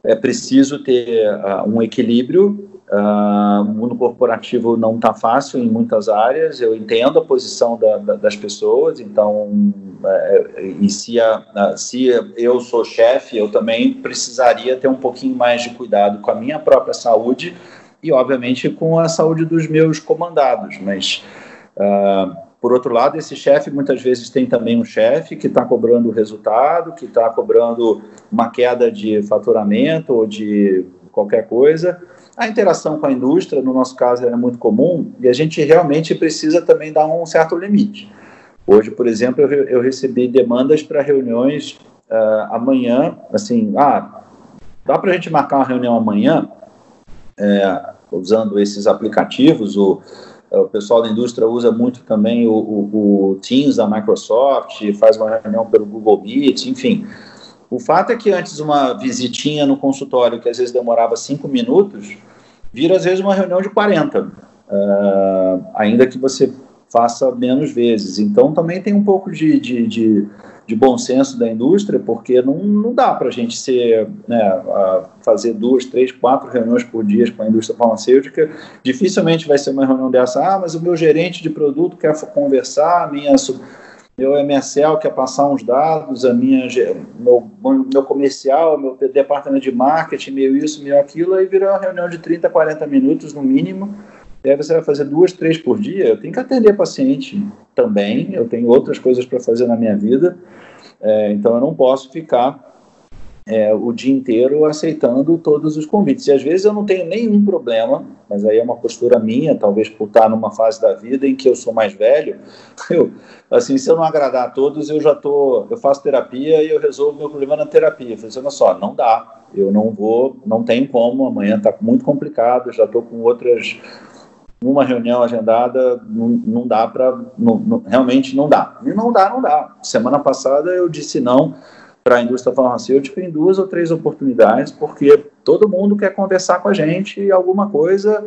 Speaker 3: é preciso ter uh, um equilíbrio Uh, o mundo corporativo não está fácil em muitas áreas, eu entendo a posição da, da, das pessoas, então, é, e se, a, se eu sou chefe, eu também precisaria ter um pouquinho mais de cuidado com a minha própria saúde e, obviamente, com a saúde dos meus comandados, mas. Uh, por outro lado, esse chefe muitas vezes tem também um chefe que está cobrando resultado, que está cobrando uma queda de faturamento ou de qualquer coisa, a interação com a indústria, no nosso caso, é muito comum e a gente realmente precisa também dar um certo limite. Hoje, por exemplo, eu, eu recebi demandas para reuniões uh, amanhã, assim, ah, dá para a gente marcar uma reunião amanhã, é, usando esses aplicativos, o, o pessoal da indústria usa muito também o, o, o Teams da Microsoft, faz uma reunião pelo Google Meet, enfim. O fato é que antes uma visitinha no consultório, que às vezes demorava cinco minutos, vira às vezes uma reunião de 40, uh, ah, ainda que você faça menos vezes. Então também tem um pouco de, de, de, de bom senso da indústria, porque não, não dá para a gente ser, né, fazer duas, três, quatro reuniões por dia com a indústria farmacêutica. Dificilmente vai ser uma reunião dessa, ah, mas o meu gerente de produto quer conversar, a minha meu MSL quer passar uns dados, a minha, meu, meu comercial, meu departamento de marketing, meio isso, meio aquilo, aí vira uma reunião de 30, 40 minutos no mínimo. E aí você vai fazer duas, três por dia. Eu tenho que atender paciente também, eu tenho outras coisas para fazer na minha vida, é, então eu não posso ficar é, o dia inteiro aceitando todos os convites. E às vezes eu não tenho nenhum problema, mas aí é uma postura minha, talvez por estar numa fase da vida em que eu sou mais velho. *laughs* Eu, assim, se eu não agradar a todos, eu já tô, eu faço terapia e eu resolvo meu problema na terapia. Eu falei, assim, olha só, não dá, eu não vou, não tem como, amanhã está muito complicado, já estou com outras uma reunião agendada, não, não dá para, realmente não dá. E não dá, não dá. Semana passada eu disse não para a indústria farmacêutica em duas ou três oportunidades, porque todo mundo quer conversar com a gente alguma coisa,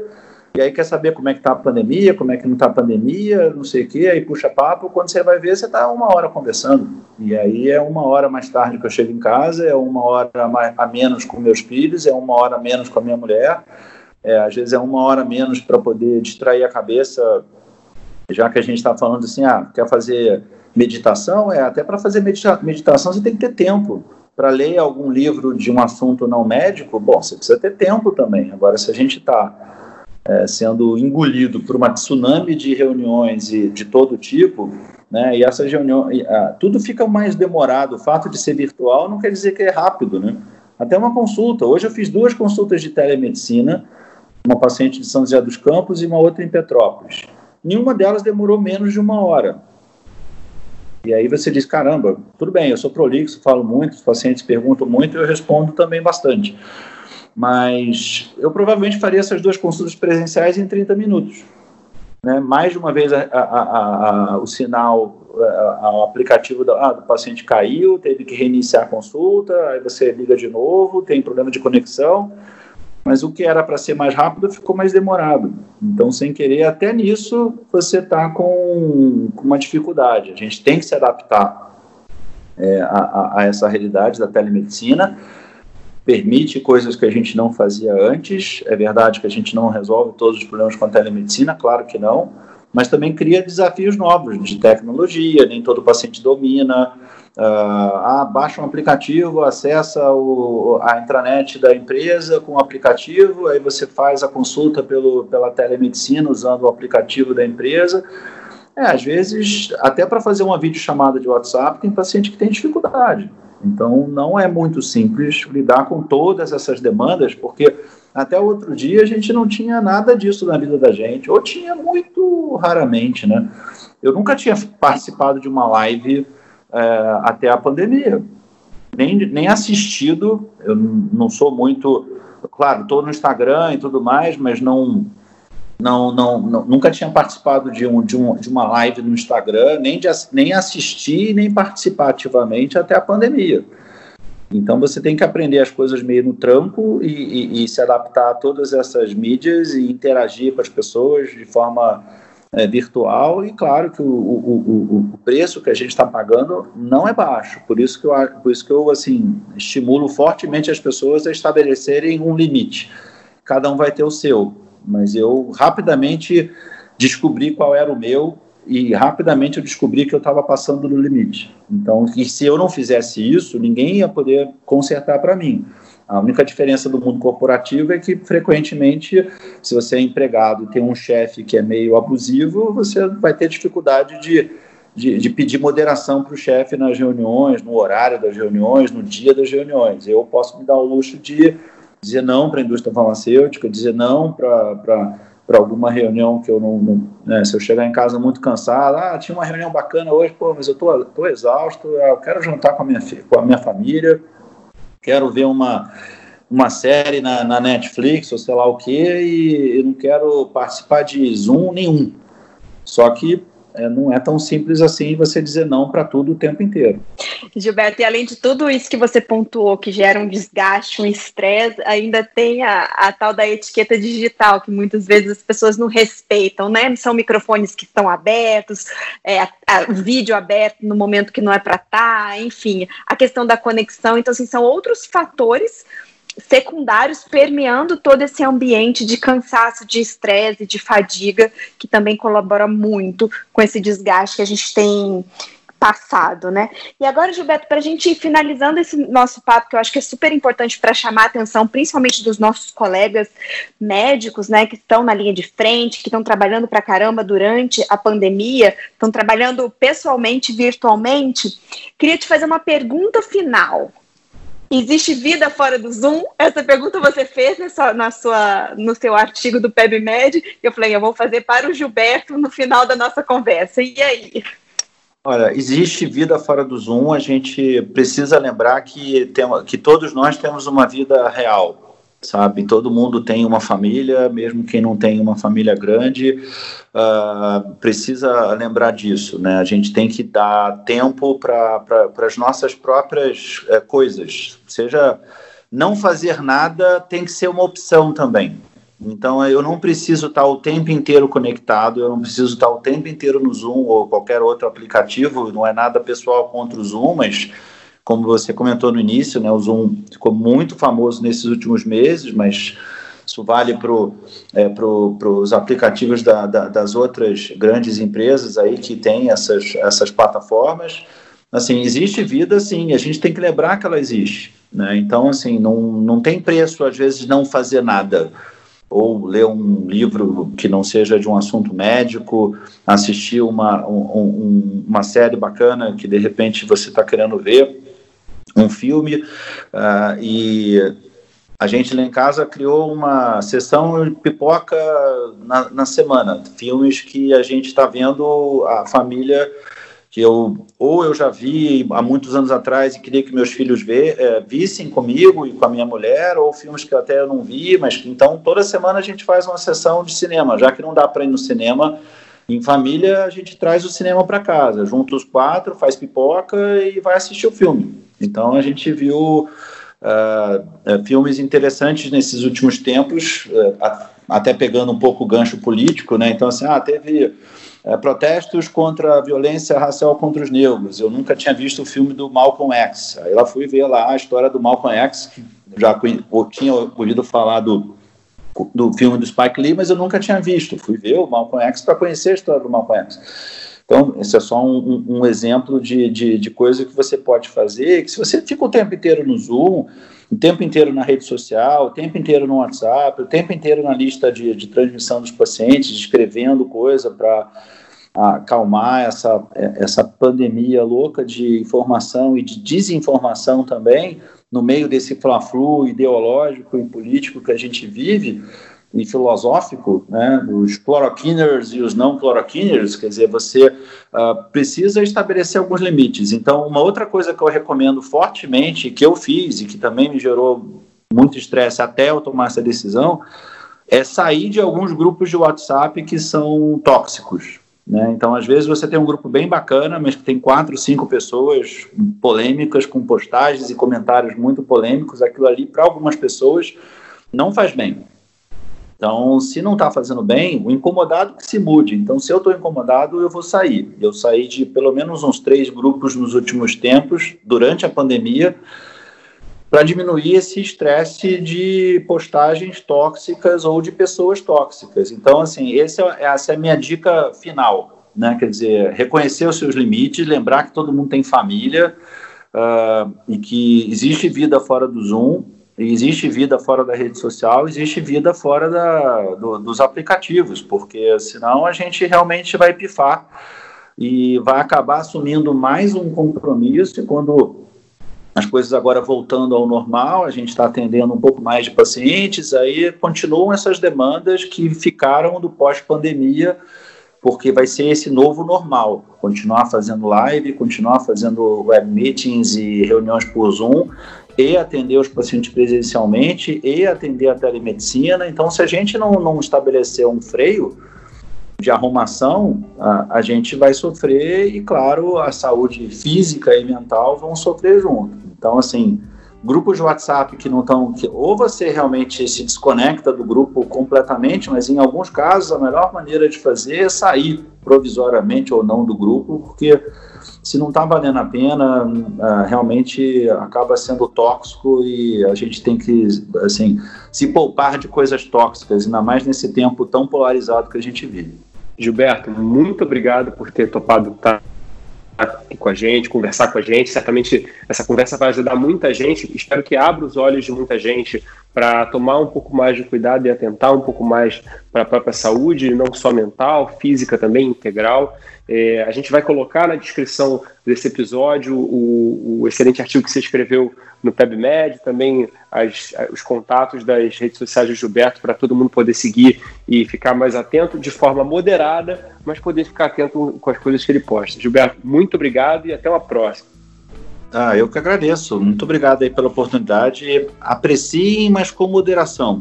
Speaker 3: e aí quer saber como é que está a pandemia, como é que não está a pandemia, não sei o quê, aí puxa papo, quando você vai ver, você está uma hora conversando. E aí é uma hora mais tarde que eu chego em casa, é uma hora mais, a menos com meus filhos, é uma hora menos com a minha mulher, é, às vezes é uma hora menos para poder distrair a cabeça, já que a gente está falando assim, ah, quer fazer meditação, é até para fazer medita meditação você tem que ter tempo. Para ler algum livro de um assunto não médico, bom, você precisa ter tempo também. Agora, se a gente está é, sendo engolido por uma tsunami de reuniões e de todo tipo, né, e essas reuniões, tudo fica mais demorado. O fato de ser virtual não quer dizer que é rápido, né? Até uma consulta. Hoje eu fiz duas consultas de telemedicina, uma paciente de São José dos Campos e uma outra em Petrópolis. Nenhuma delas demorou menos de uma hora. E aí você diz, caramba, tudo bem, eu sou prolixo, falo muito, os pacientes perguntam muito, eu respondo também bastante. Mas eu provavelmente faria essas duas consultas presenciais em 30 minutos. Né? Mais de uma vez a, a, a, o sinal, o aplicativo do, ah, do paciente caiu, teve que reiniciar a consulta, aí você liga de novo, tem problema de conexão, mas o que era para ser mais rápido ficou mais demorado. Então, sem querer, até nisso você está com, com, uma dificuldade. A gente tem que se adaptar é, a, a, essa realidade da telemedicina. Permite coisas que a gente não fazia antes. É verdade que a gente não resolve todos os problemas com a telemedicina, claro que não, mas também cria desafios novos de tecnologia. Nem todo paciente domina. Uh, ah, baixa um aplicativo, acessa o, a intranet da empresa com o aplicativo, aí você faz a consulta pelo, pela telemedicina usando o aplicativo da empresa. É, às vezes, até para fazer uma videochamada de WhatsApp, tem paciente que tem dificuldade. Então, não é muito simples lidar com todas essas demandas, porque até outro dia a gente não tinha nada disso na vida da gente, ou tinha muito raramente, né? Eu nunca tinha participado de uma live é, até a pandemia. Nem, nem assistido, eu não sou muito. Claro, estou no Instagram e tudo mais, mas não, não, não, não, nunca tinha participado de, um, de, um, de uma live no Instagram, nem, de, nem assistir, nem participar ativamente até a pandemia. Então você tem que aprender as coisas meio no tranco e, e, e se adaptar a todas essas mídias e interagir com as pessoas de forma é, virtual e claro que o, o, o, preço que a gente está pagando não é baixo, por isso que eu, por isso que eu assim, estimulo fortemente as pessoas a estabelecerem um limite. Cada um vai ter o seu, mas eu rapidamente descobri qual era o meu e rapidamente eu descobri que eu estava passando no limite. Então, e se eu não fizesse isso, ninguém ia poder consertar para mim. A única diferença do mundo corporativo é que, frequentemente, se você é empregado e tem um chefe que é meio abusivo, você vai ter dificuldade de, de, de pedir moderação para o chefe nas reuniões, no horário das reuniões, no dia das reuniões. Eu posso me dar o luxo de dizer não para a indústria farmacêutica, dizer não para para alguma reunião que eu não, não né, se eu chegar em casa muito cansado, ah, tinha uma reunião bacana hoje, pô, mas eu tô, tô exausto, eu quero jantar com a minha, com a minha família, quero ver uma, uma série na, na Netflix ou sei lá o que e, não quero participar de Zoom nenhum. Só que é, não é tão simples assim você dizer não para tudo o tempo inteiro.
Speaker 1: Gilberto, e além de tudo isso que você pontuou, que gera um desgaste, um estresse, ainda tem a, a, tal da etiqueta digital, que muitas vezes as pessoas não respeitam, né? São microfones que estão abertos, é, a, a, vídeo aberto no momento que não é para estar, tá, enfim, a questão da conexão. Então, assim, são outros fatores secundários permeando todo esse ambiente de cansaço, de estresse, de fadiga, que também colabora muito com esse desgaste que a gente tem passado, né? E agora, Gilberto, para a gente ir finalizando esse nosso papo, que eu acho que é super importante para chamar a atenção, principalmente dos nossos colegas médicos, né, que estão na linha de frente, que estão trabalhando para caramba durante a pandemia, estão trabalhando pessoalmente, virtualmente, queria te fazer uma pergunta final. Existe vida fora do Zoom? Essa pergunta você fez nessa, na sua, no seu artigo do PebMed. Eu falei, eu vou fazer para o Gilberto no final da nossa conversa. E aí?
Speaker 3: Olha, existe vida fora do Zoom. A gente precisa lembrar que, tem, que todos nós temos uma vida real sabe? Todo mundo tem uma família, mesmo quem não tem uma família grande, uh, precisa lembrar disso, né? A gente tem que dar tempo para as nossas próprias uh, coisas, seja não fazer nada tem que ser uma opção também. Então eu não preciso estar o tempo inteiro conectado, eu não preciso estar o tempo inteiro no Zoom ou qualquer outro aplicativo, não é nada pessoal contra o Zoom, mas como você comentou no início, né, o Zoom ficou muito famoso nesses últimos meses, mas isso vale para é, os aplicativos da, da, das outras grandes empresas aí que têm essas, essas plataformas. Assim, existe vida, sim, a gente tem que lembrar que ela existe. Né? Então, assim, não, não tem preço, às vezes, não fazer nada. Ou ler um livro que não seja de um assunto médico, assistir uma, um, uma série bacana que, de repente, você está querendo ver um filme uh, e a gente lá em casa criou uma sessão de pipoca na, na semana, filmes que a gente está vendo a família que eu ou eu já vi há muitos anos atrás e queria que meus filhos vê, é, vissem comigo e com a minha mulher, ou filmes que até eu não vi, mas que então toda semana a gente faz uma sessão de cinema, já que não dá para ir no cinema em família, a gente traz o cinema para casa, junta os quatro, faz pipoca e vai assistir o filme. Então a gente viu uh, uh, filmes interessantes nesses últimos tempos, uh, até pegando um pouco o gancho político, né? Então assim, ah, teve é, protestos contra a violência racial contra os negros. Eu nunca tinha visto o filme do Malcolm X. Aí lá fui ver lá a história do Malcolm X, que já tinha ouvido falar do, do filme do Spike Lee, mas eu nunca tinha visto. Fui ver o Malcolm X para conhecer a história do Malcolm X. Então, esse é só um, um exemplo de, de, de, coisa que você pode fazer, que se você fica o tempo inteiro no Zoom, o tempo inteiro na rede social, o tempo inteiro no WhatsApp, o tempo inteiro na lista de, de transmissão dos pacientes, escrevendo coisa para acalmar essa, essa pandemia louca de informação e de desinformação também, no meio desse fla-flu ideológico e político que a gente vive, e filosófico, né, os cloroquiners e os não cloroquiners, quer dizer, você uh, precisa estabelecer alguns limites. Então, uma outra coisa que eu recomendo fortemente, que eu fiz e que também me gerou muito estresse até eu tomar essa decisão, é sair de alguns grupos de WhatsApp que são tóxicos. Né? Então, às vezes, você tem um grupo bem bacana, mas que tem quatro, cinco pessoas polêmicas, com postagens e comentários muito polêmicos. Aquilo ali, para algumas pessoas, não faz bem. Então, se não está fazendo bem, o incomodado que se mude. Então, se eu estou incomodado, eu vou sair. Eu saí de pelo menos uns três grupos nos últimos tempos, durante a pandemia, para diminuir esse estresse de postagens tóxicas ou de pessoas tóxicas. Então, assim, é, essa é a minha dica final, né? Quer dizer, reconhecer os seus limites, lembrar que todo mundo tem família uh, e que existe vida fora do Zoom, existe vida fora da rede social, existe vida fora da, do, dos aplicativos, porque senão a gente realmente vai pifar e vai acabar assumindo mais um compromisso e quando as coisas agora voltando ao normal, a gente está atendendo um pouco mais de pacientes, aí continuam essas demandas que ficaram do pós-pandemia, porque vai ser esse novo normal, continuar fazendo live, continuar fazendo web meetings e reuniões por Zoom, e atender os pacientes presencialmente, e atender a telemedicina. Então, se a gente não, não estabelecer um freio, de arrumação, a, a, gente vai sofrer e, claro, a saúde física e mental vão sofrer junto. Então, assim, grupos de WhatsApp que não estão. Ou você realmente se desconecta do grupo completamente, mas em alguns casos a melhor maneira de fazer é sair provisoriamente ou não do grupo, porque se não está valendo a pena, uh, realmente acaba sendo tóxico e a gente tem que assim, se poupar de coisas tóxicas, ainda mais nesse tempo tão polarizado que a gente vive.
Speaker 2: Gilberto, muito obrigado por ter topado estar com a gente, conversar com a gente. Certamente essa conversa vai ajudar muita gente. Espero que abra os olhos de muita gente para tomar um pouco mais de cuidado e atentar um pouco mais para a própria saúde, não só mental, física também, integral. É, a gente vai colocar na descrição desse episódio o, o excelente artigo que você escreveu no PebMed, também as, os contatos das redes sociais do Gilberto para todo mundo poder seguir e ficar mais atento de forma moderada, mas poder ficar atento com as coisas que ele posta. Gilberto, muito obrigado e até uma próxima.
Speaker 3: Ah, eu que agradeço. Muito obrigado aí pela oportunidade. Apreciem, mas com moderação.